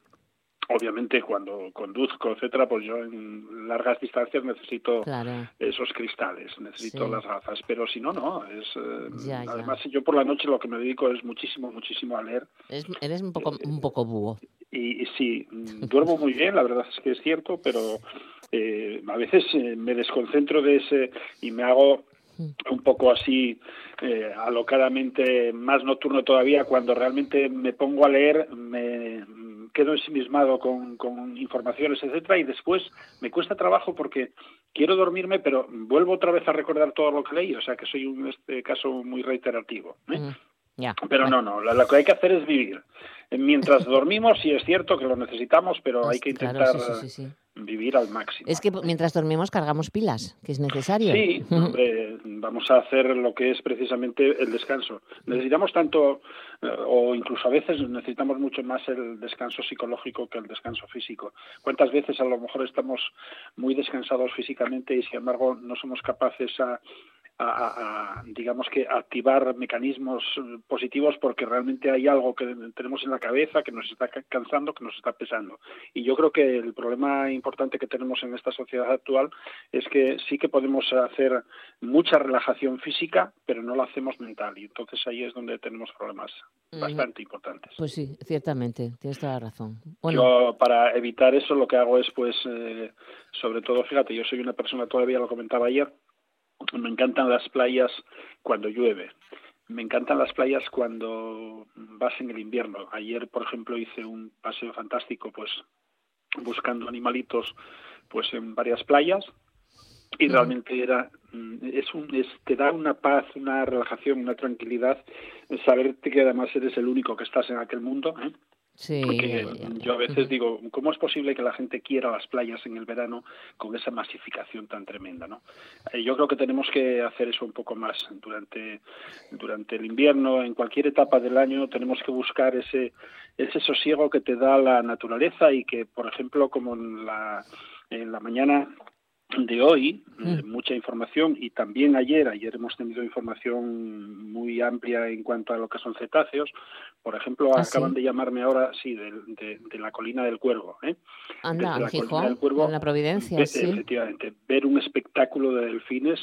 obviamente cuando conduzco, etcétera, pues yo en largas distancias necesito Claro. esos cristales, necesito Sí. las gafas, pero si no, no. Es, eh, ya. además, yo por la noche lo que me dedico es muchísimo, muchísimo a leer Es- eres un poco, un poco búho. Y, y sí, duermo muy bien, la verdad es que es cierto, pero eh, a veces eh, me desconcentro de ese y me hago un poco así eh, alocadamente más nocturno todavía cuando realmente me pongo a leer, me quedo ensimismado con, con informaciones, etcétera, y después me cuesta trabajo porque quiero dormirme, pero vuelvo otra vez a recordar todo lo que leí, o sea que soy un, este caso muy reiterativo. ¿eh? Mm. Pero no, no, lo, lo que hay que hacer es vivir. Mientras dormimos, sí es cierto que lo necesitamos, pero hay que intentar sí, sí, sí, sí. eh, vivir al máximo. Es que mientras dormimos cargamos pilas, que es necesario. Sí, vamos a hacer lo que es precisamente el descanso. Necesitamos tanto, eh, o incluso a veces necesitamos mucho más el descanso psicológico que el descanso físico. ¿Cuántas veces a lo mejor estamos muy descansados físicamente y sin embargo no somos capaces a, a- a- digamos que activar mecanismos eh, positivos porque realmente hay algo que tenemos en la cabeza que nos está ca- cansando, que nos está pesando. Y yo creo que el problema importante que tenemos en esta sociedad actual es que sí que podemos hacer mucha relajación física, pero no la hacemos mental. Y entonces ahí es donde tenemos problemas bastante importantes. Pues sí, ciertamente, tienes toda la razón. Bueno, Yo para evitar eso lo que hago es pues eh, sobre todo, fíjate, yo soy una persona, todavía lo comentaba ayer, me encantan las playas cuando llueve. Me encantan las playas cuando vas en el invierno. Ayer, por ejemplo, hice un paseo fantástico pues buscando animalitos pues en varias playas y realmente era mm, es un es, te da una paz, una relajación, una tranquilidad saberte que además eres el único que estás en aquel mundo, ¿eh? Sí. Porque ya, ya, ya. yo a veces digo, ¿cómo es posible que la gente quiera las playas en el verano con esa masificación tan tremenda? ¿no? Eh, yo creo que tenemos que hacer eso un poco más durante, durante el invierno, en cualquier etapa del año tenemos que buscar ese, ese sosiego que te da la naturaleza y que, por ejemplo, como en la, en la mañana de hoy, Mm. eh, mucha información, y también ayer, ayer hemos tenido información muy amplia en cuanto a lo que son cetáceos. Por ejemplo, ¿Ah, acaban sí? de llamarme ahora, sí, de, de- de la colina del Cuervo. ¿eh? Anda, Desde la colina Gijón, del Cuervo, en la Providencia, ve- sí. Efectivamente, ver un espectáculo de delfines,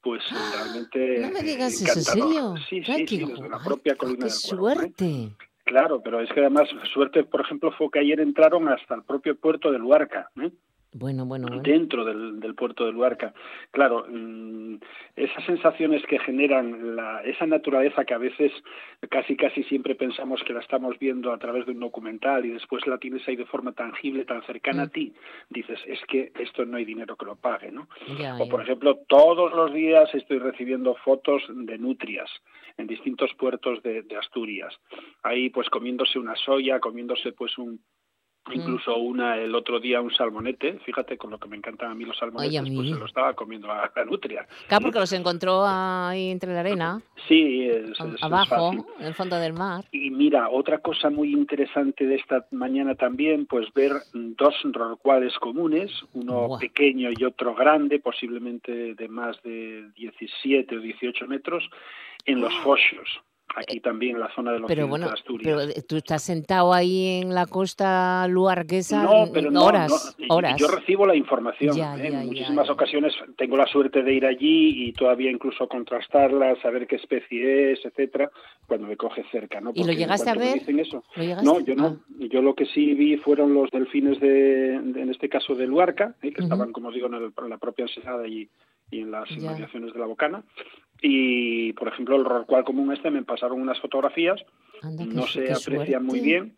pues realmente No me digas eso, ¿en encantador. serio? Sí, sí, sí, desde la propia ay, colina ¡Qué del Cuervo. ¿eh? suerte! Claro, pero es que además suerte, por ejemplo, fue que ayer entraron hasta el propio puerto de Luarca, ¿eh? Bueno, bueno, bueno. dentro del, del puerto de Luarca. Claro, mm, esas sensaciones que generan la, esa naturaleza que a veces casi casi siempre pensamos que la estamos viendo a través de un documental y después la tienes ahí de forma tangible, tan cercana a Mm. ti, dices, es que esto no hay dinero que lo pague, ¿no? O por ejemplo, todos los días estoy recibiendo fotos de nutrias en distintos puertos de, de Asturias. Ahí pues comiéndose una soya, comiéndose pues un. Incluso una el otro día un salmonete, fíjate con lo que me encantan a mí los salmonetes, Ay, pues mí. se lo estaba comiendo a la nutria. Claro, porque los encontró ahí entre la arena, Sí, es, abajo, en el fondo del mar. Y mira, otra cosa muy interesante de esta mañana también, pues ver dos rorcuales comunes, uno Buah. pequeño y otro grande, posiblemente de más de 17 o 18 metros, en los Foxos, aquí también en la zona del Ah. Pero bueno, de Asturias. pero eh, tú estás sentado ahí en la costa luarquesa No, pero no, horas, no. horas. Yo recibo la información. Ya, ¿eh? ya, en ya, muchísimas ya. ocasiones tengo la suerte de ir allí y todavía incluso contrastarla, saber qué especie es, etcétera, cuando me coge cerca, ¿no? ¿Y lo llegaste a ver? dicen eso-. No, yo no. Ah, Yo lo que sí vi fueron los delfines de, de- en este caso de Luarca, ¿eh? que estaban, como digo, en, el- en la propia ensenada y, y en las inmediaciones de la Bocana. Y, por ejemplo, el rorcual común este me pasaron unas fotografías anda, no se aprecia muy suerte. bien,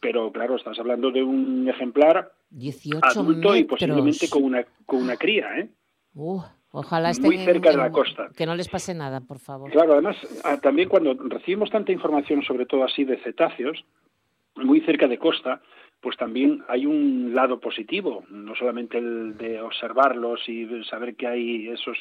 pero claro, estás hablando de un ejemplar 18 adulto y posiblemente con una, con una cría, ¿eh? Uh, ojalá estén Muy cerca en- de la costa. Que no les pase nada, por favor. Claro, además, ah, también cuando recibimos tanta información, sobre todo así de cetáceos, muy cerca de costa, pues también hay un lado positivo, no solamente el de observarlos y saber que hay esos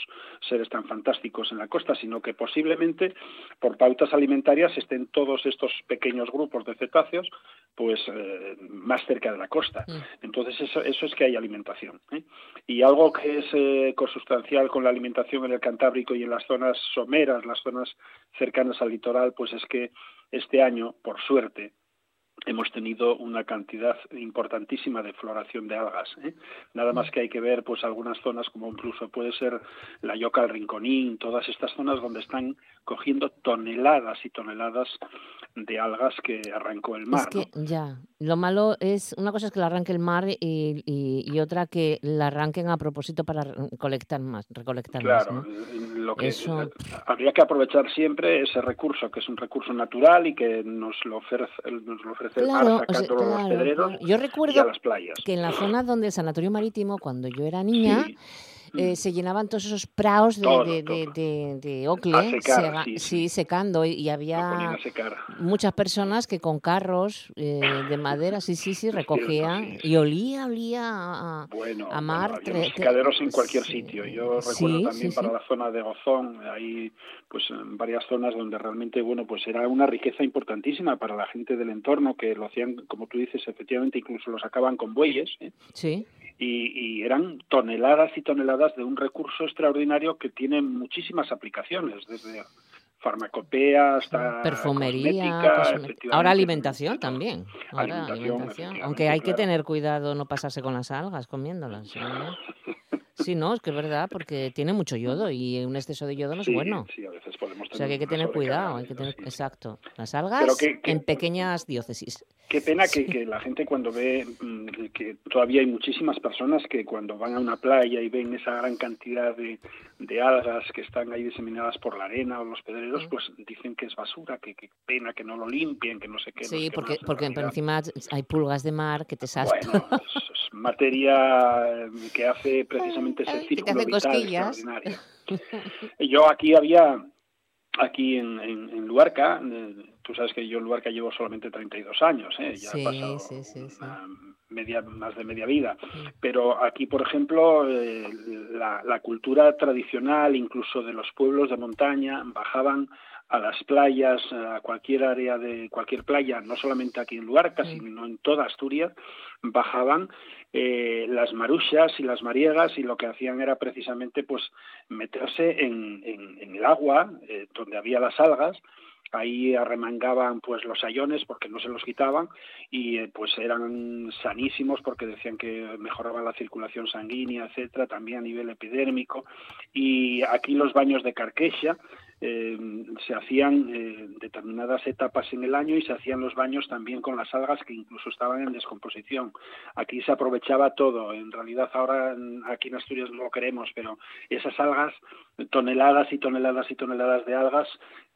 seres tan fantásticos en la costa, sino que posiblemente por pautas alimentarias estén todos estos pequeños grupos de cetáceos pues eh, más cerca de la costa. Mm. Entonces eso, eso es que hay alimentación. ¿eh? Y algo que es eh, consustancial con la alimentación en el Cantábrico y en las zonas someras, las zonas cercanas al litoral, pues es que este año, por suerte, hemos tenido una cantidad importantísima de floración de algas. ¿eh? Nada más que hay que ver pues algunas zonas como incluso puede ser la Yoca al Rinconín, todas estas zonas donde están cogiendo toneladas y toneladas de algas que arrancó el mar. Es que ¿no? ya, lo malo es, una cosa es que la arranque el mar y, y- y otra que la arranquen a propósito para re- colectar más, recolectar Claro, más, ¿no? lo que Eso- habría que aprovechar siempre ese recurso, que es un recurso natural y que nos lo ofrece, nos lo ofrece el Claro, mar o sea, sacándolo a los claro, pedreros claro. Yo y a recuerdo las playas. que en la zona donde el sanatorio marítimo, cuando yo era niña, Sí. Eh, se llenaban todos esos praos de, Todo, de, de, todo. de- de ocle, secar, sí, secando, y, había muchas personas que con carros eh, de madera, sí, sí, sí, recogían cierto, sí. y olía, olía a, Bueno, a mar. bueno, secaderos en cualquier sitio. Yo recuerdo también para la zona de Gozón, hay pues en varias zonas donde realmente, bueno, pues era una riqueza importantísima para la gente del entorno que lo hacían, como tú dices, efectivamente incluso lo sacaban con bueyes, ¿eh? Sí, y, y eran toneladas y toneladas de un recurso extraordinario que tiene muchísimas aplicaciones, desde farmacopea hasta perfumería, ahora alimentación también. Ahora Alimentación, Aunque hay que tener cuidado no pasarse con las algas comiéndolas. ¿sí? Sí, no, es que es verdad, porque tiene mucho yodo y un exceso de yodo no es Sí, bueno. sí, a veces podemos O sea que hay que tener cuidado, de hay que eso, tener, sí. exacto. Las algas que- que- en pequeñas diócesis. Qué pena que, que la gente cuando ve mm, que todavía hay muchísimas personas que cuando van a una playa y ven esa gran cantidad de, de algas que están ahí diseminadas por la arena o los pedreros, pues dicen que es basura, que pena que no lo limpien, que no sé qué. no Sí, qué porque, porque por encima hay pulgas de mar que te saltan. Bueno, es, es materia eh, que hace precisamente ese Ay, que círculo hace vital extraordinario. Yo aquí había, aquí en, en, en Luarca, tú sabes que yo en Luarca llevo solamente 32 años, ¿eh? ya Sí, he pasado sí, sí, media, más de media vida. Pero aquí, por ejemplo, eh, la, la cultura tradicional, incluso de los pueblos de montaña, bajaban a las playas, a cualquier área de cualquier playa, no solamente aquí en Luarca, sino en toda Asturias, bajaban eh, las maruchas y las mariegas y lo que hacían era precisamente pues meterse en, el agua eh, donde había las algas. Ahí arremangaban pues los ayones porque no se los quitaban y eh, pues eran sanísimos porque decían que mejoraban la circulación sanguínea, etcétera, también a nivel epidérmico. Y aquí los baños de Carqueja eh, se hacían eh, determinadas etapas en el año y se hacían los baños también con las algas que incluso estaban en descomposición. Aquí se aprovechaba todo. En realidad ahora aquí en Asturias no lo queremos, pero esas algas, toneladas y toneladas y toneladas de algas,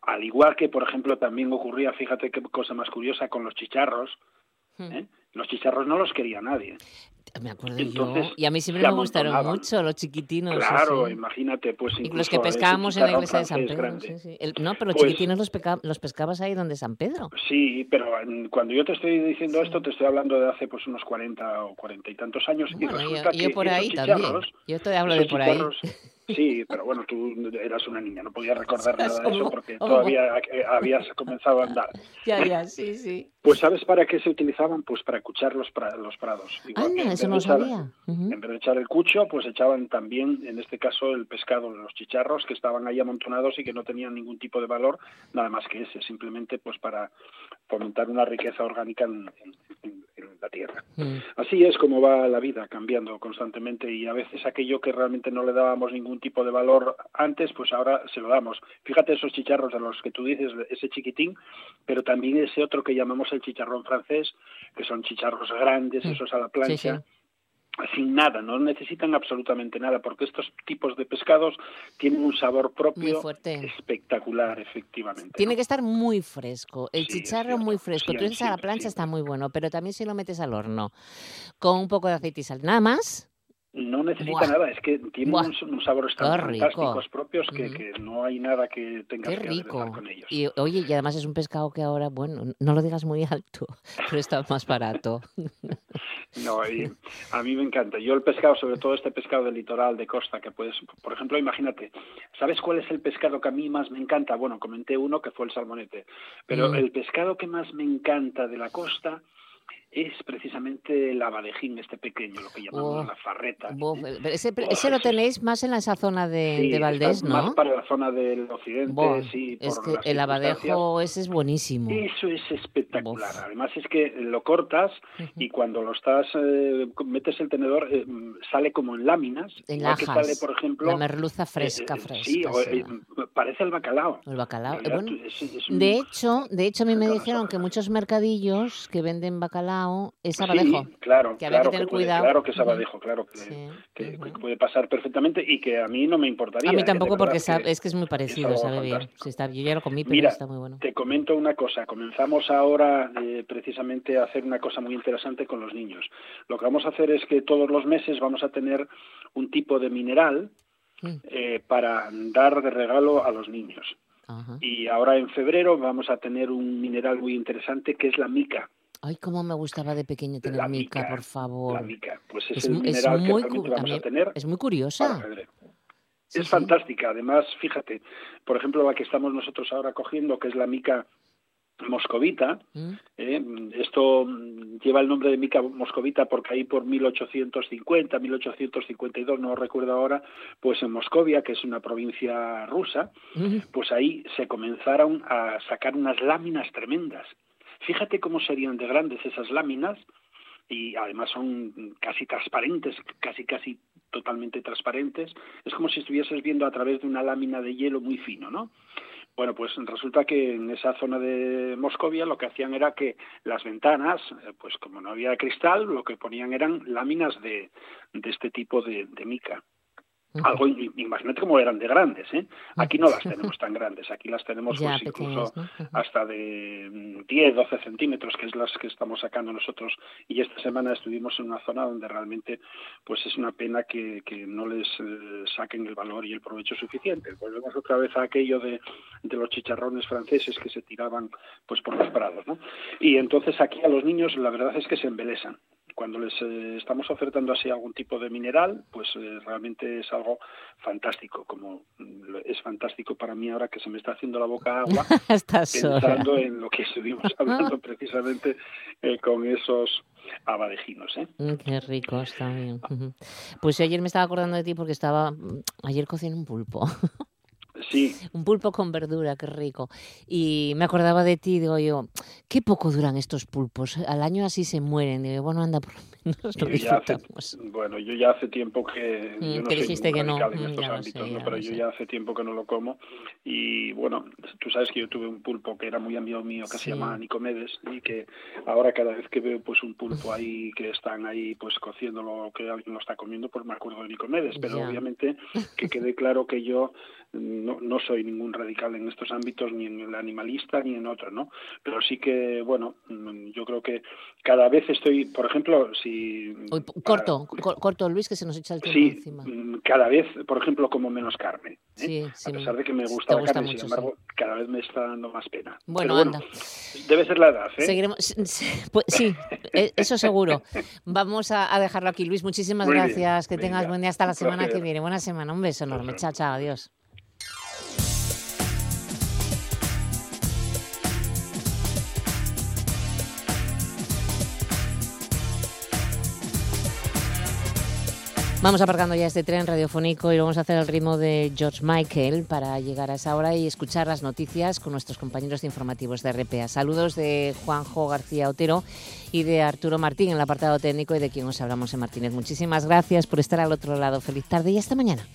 al igual que por ejemplo también ocurría, fíjate qué cosa más curiosa con los chicharros. Hmm. ¿eh? Los chicharros no los quería nadie. Me acuerdo yo. Y a mí siempre me gustaron mucho los chiquitinos. Claro, imagínate, pues Y los que pescábamos en la iglesia de San Pedro. no, pero los pues chiquitinos los, los, pescabas ahí donde San Pedro. Sí, pero cuando yo te estoy diciendo esto, te estoy hablando de hace pues unos 40 o 40 y tantos años. y resulta yo, por ahí también. Yo te hablo de por ahí. Sí, pero bueno, tú eras una niña, no podías recordar nada de eso porque todavía eh, habías comenzado a andar. Ya, ya, sí, sí. Pues ¿sabes para qué se utilizaban? Pues para escuchar los, los prados. Anda, eso no sabía. En vez de echar el cucho, pues echaban también, en este caso, el pescado, los chicharros que estaban ahí amontonados y que no tenían ningún tipo de valor, nada más que ese, simplemente pues para fomentar una riqueza orgánica en, la tierra. Mm. Así es como va la vida, cambiando constantemente y a veces aquello que realmente no le dábamos ningún tipo de valor antes, pues ahora se lo damos. Fíjate esos chicharros a los que tú dices, ese chiquitín, pero también ese otro que llamamos el chicharrón francés, que son chicharros grandes, mm. esos a la plancha sin nada, no necesitan absolutamente nada, porque estos tipos de pescados tienen un sabor propio espectacular, efectivamente. Tiene que estar muy fresco, el chicharro muy fresco. Tú dices a la plancha está muy bueno, pero también si lo metes al horno con un poco de aceite y sal, nada más, no necesita nada, es que tiene un, sabor tan fantásticos propios que, que, no hay nada que tenga que rico. con ellos. Y oye, y además es un pescado que ahora, bueno, no lo digas muy alto, pero está más barato. no, a mí me encanta. Yo el pescado, sobre todo este pescado del litoral, de costa, que puedes, por ejemplo, imagínate, ¿sabes cuál es el pescado que a mí más me encanta? Bueno, comenté uno que fue el salmonete, pero mm. el pescado que más me encanta de la costa es precisamente el abadejín, este pequeño, lo que llamamos la farreta. ese, ese, lo tenéis más en esa zona de, de Valdés, ¿no? Más para la zona del occidente, sí. Es que el abadejo ese es buenísimo. Eso es espectacular. Además es que lo cortas y cuando lo estás, eh, metes el tenedor, eh, sale como en láminas. En lajas. sale, por ejemplo, la merluza fresca, eh, fresca. Sí, parece el bacalao. El bacalao. De hecho, de hecho a mí me dijeron que muchos mercadillos que venden bacalao es abadejo. Sí, claro, que claro, que, tener cuidado. claro que es abadejo, claro que, puede pasar perfectamente y que a mí no me importaría. A mí tampoco porque es que es muy parecido, sabe bien. está, yo ya lo comí, pero está muy bueno. Te comento una cosa, comenzamos ahora eh, precisamente a hacer una cosa muy interesante con los niños. Lo que vamos a hacer es que todos los meses vamos a tener un tipo de mineral mm. eh, para dar de regalo a los niños. Y ahora en febrero vamos a tener un mineral muy interesante que es la mica. Ay, cómo me gustaba de pequeño tener mica, por favor. La mica, pues es, el mineral muy, que vamos a tener. Es muy curiosa. es fantástica. Además, fíjate, por ejemplo, la que estamos nosotros ahora cogiendo, que es la mica moscovita. Mm. Eh, esto lleva el nombre de mica moscovita porque ahí por 1850, 1852, no recuerdo ahora, pues en Moscovia, que es una provincia rusa, mm. pues ahí se comenzaron a sacar unas láminas tremendas. Fíjate cómo serían de grandes esas láminas y además son casi transparentes, casi casi totalmente transparentes. Es como si estuvieses viendo a través de una lámina de hielo muy fino, ¿no? Bueno, pues resulta que en esa zona de Moscovia lo que hacían era que las ventanas, eh, pues como no había cristal, lo que ponían eran láminas de, de este tipo de mica. Algo, imagínate cómo eran de grandes, ¿eh? Aquí no las tenemos tan grandes, aquí las tenemos pues, incluso hasta de 10, mm, 12 centímetros, que es las que estamos sacando nosotros. Y esta semana estuvimos en una zona donde realmente pues es una pena que, que no les eh, saquen el valor y el provecho suficiente. Volvemos otra vez a aquello de, de los chicharrones franceses que se tiraban pues por los prados, ¿no? Y entonces aquí a los niños la verdad es que se embelesan cuando les eh, estamos ofertando así algún tipo de mineral, pues eh, realmente es algo fantástico, como mm, es fantástico para mí ahora que se me está haciendo la boca agua pensando en lo que estuvimos hablando precisamente con esos abadejinos. ¿eh? Mm, qué ricos también. Pues ayer me estaba acordando de ti porque estaba, mm, ayer cociné un pulpo. Sí. Un pulpo con verdura, qué rico. Y me acordaba de ti, digo yo, qué poco duran estos pulpos. Al año así se mueren. Digo, bueno, anda, por lo menos lo disfrutamos. bueno, yo ya hace tiempo que. Mm, yo no dijiste que no. En estos ámbitos, pero yo ya hace tiempo que no lo como. Y bueno, tú sabes que yo tuve un pulpo que era muy amigo mío que se llama Nicomedes y que ahora cada vez que veo pues un pulpo ahí que están ahí pues cociéndolo que alguien lo está comiendo, pues me acuerdo de Nicomedes. Pero obviamente que quede claro que yo no, no soy ningún radical en estos ámbitos, ni en el animalista ni en otro, ¿no? Pero sí que, bueno, mm, yo creo que cada vez estoy, por ejemplo, si... corto, corto, Luis, que se nos echa el tiempo sí, encima. Mm, cada vez, por ejemplo, como menos carne. ¿eh? a pesar de que me gusta la carne, sin embargo, cada vez me está dando más pena. Bueno, anda. Debe ser la edad, ¿eh? Seguiremos, pues, sí, e, eso seguro. Vamos a, dejarlo aquí. Luis, muchísimas gracias. Que tengas buen día hasta la semana que viene. Buena semana. Un beso enorme. Chao, chao. Adiós. Vamos aparcando ya este tren radiofónico y lo vamos a hacer al ritmo de George Michael para llegar a esa hora y escuchar las noticias con nuestros compañeros de informativos de RPA. Saludos de Juanjo García Otero y de Arturo Martín en el apartado técnico y de quien os hablamos en Martínez. Muchísimas gracias por estar al otro lado. Feliz tarde y hasta mañana.